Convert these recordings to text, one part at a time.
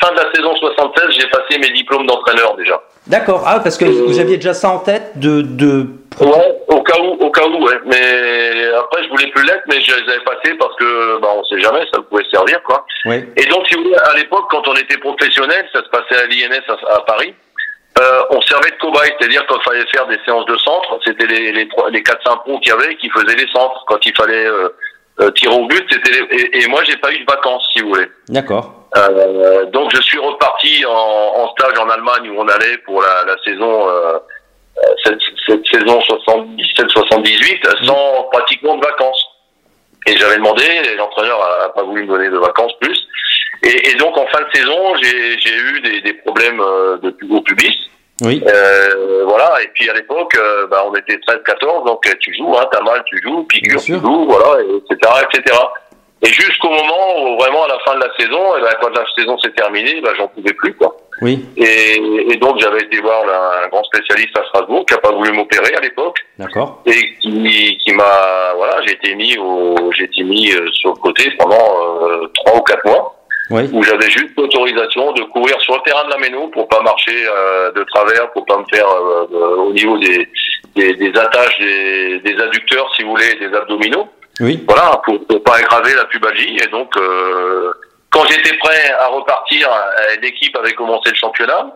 Fin de la saison 76, j'ai passé mes diplômes d'entraîneur déjà. D'accord. Ah, parce que vous aviez déjà ça en tête de. de... Ouais, au cas où, au cas où, ouais. Mais après, je voulais plus l'être, mais je les avais passés parce que, bah, on sait jamais, ça pouvait servir, quoi. Oui. Et donc, si vous voulez, à l'époque, quand on était professionnel, ça se passait à l'INS à, à Paris. Euh, on servait de cobaye, c'est-à-dire quand il fallait faire des séances de centre, c'était les les les quatre cinq pros qu'il y avait qui faisaient les centres. Quand il fallait euh, euh, tirer au but, c'était les- et, et moi j'ai pas eu de vacances, si vous voulez. D'accord. Euh, donc je suis reparti en, en stage en Allemagne où on allait pour la, la saison euh, euh, cette, cette saison 77-78 sans pratiquement de vacances. Et j'avais demandé, l'entraîneur a, pas voulu me donner de vacances plus. Et, et donc en fin de saison, j'ai eu des, des problèmes euh, de au pubis. Oui. Euh, voilà, et puis à l'époque, bah, on était 13-14, donc tu joues, hein, t'as mal, tu joues, piqûre, tu joues, voilà, et etc., etc. Et jusqu'au moment où vraiment à la fin de la saison, et ben, quand la saison s'est terminée, ben, j'en pouvais plus, quoi. Oui. Et, et donc j'avais été voir un, un grand spécialiste à Strasbourg qui a pas voulu m'opérer à l'époque D'accord. et qui, qui m'a, voilà, j'ai été mis au, j'ai été mis euh, sur le côté pendant euh, trois ou quatre mois Oui. où j'avais juste l'autorisation de courir sur le terrain de la Méno pour pas marcher euh, de travers, pour pas me faire euh, au niveau des, des, des attaches des, des adducteurs, si vous voulez, des abdominaux. Oui. Voilà, pour, pour pas aggraver la pubalgie. Et donc, euh, quand j'étais prêt à repartir, l'équipe avait commencé le championnat.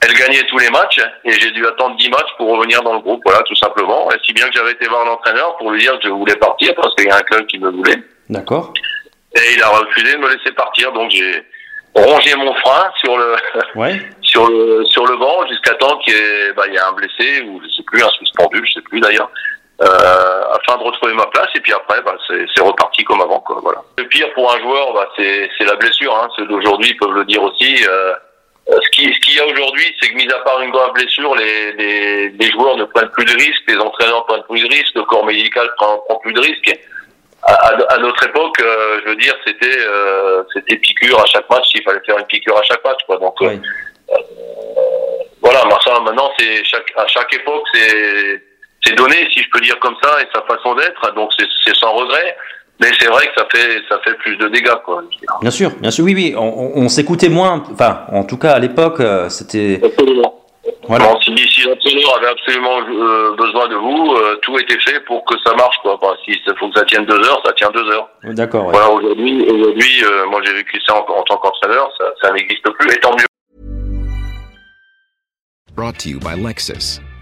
Elle gagnait tous les matchs et j'ai dû attendre 10 matchs pour revenir dans le groupe, voilà, tout simplement. Et si bien que j'avais été voir l'entraîneur pour lui dire que je voulais partir parce qu'il y a un club qui me voulait. D'accord. Et il a refusé de me laisser partir, donc j'ai rongé mon frein sur le Ouais. sur le sur le banc jusqu'à temps qu'il y ait bah, il y a un blessé ou je sais plus un suspendu, je sais plus d'ailleurs, afin de retrouver ma place. Et puis après, bah, c'est reparti comme avant, quoi. Voilà. Le pire pour un joueur, bah, c'est la blessure. Hein. Ceux d'aujourd'hui peuvent le dire aussi. Euh, euh, ce qui ce qu'il y a aujourd'hui, c'est que mis à part une grave blessure, les, les les joueurs ne prennent plus de risques, les entraîneurs prennent plus de risques, le corps médical prend, prend plus de risques. À, à- notre époque, euh, je veux dire, c'était euh, c'était piqûre à chaque match. Il fallait faire une piqûre à chaque match, quoi. Donc euh, Oui. voilà, maintenant, c'est chaque, à chaque époque, c'est, c'est donné, si je peux dire comme ça, et sa façon d'être. Donc, c'est, sans regret. Mais c'est vrai que ça fait, ça fait plus de dégâts, quoi. Bien sûr, bien sûr, oui, oui. On, on- on s'écoutait moins. Enfin, en tout cas, à l'époque, euh, c'était. Absolument. Voilà. Bon, si, si l'entraîneur avait absolument euh, besoin de vous, euh, tout était fait pour que ça marche, quoi. Enfin, si il faut que ça tienne deux heures, ça tient deux heures. D'accord. ouais. Voilà, aujourd'hui, aujourd'hui, euh, moi j'ai vécu ça en, en tant qu'entraîneur, ça, ça n'existe plus, et tant mieux. Brought to you by Lexus.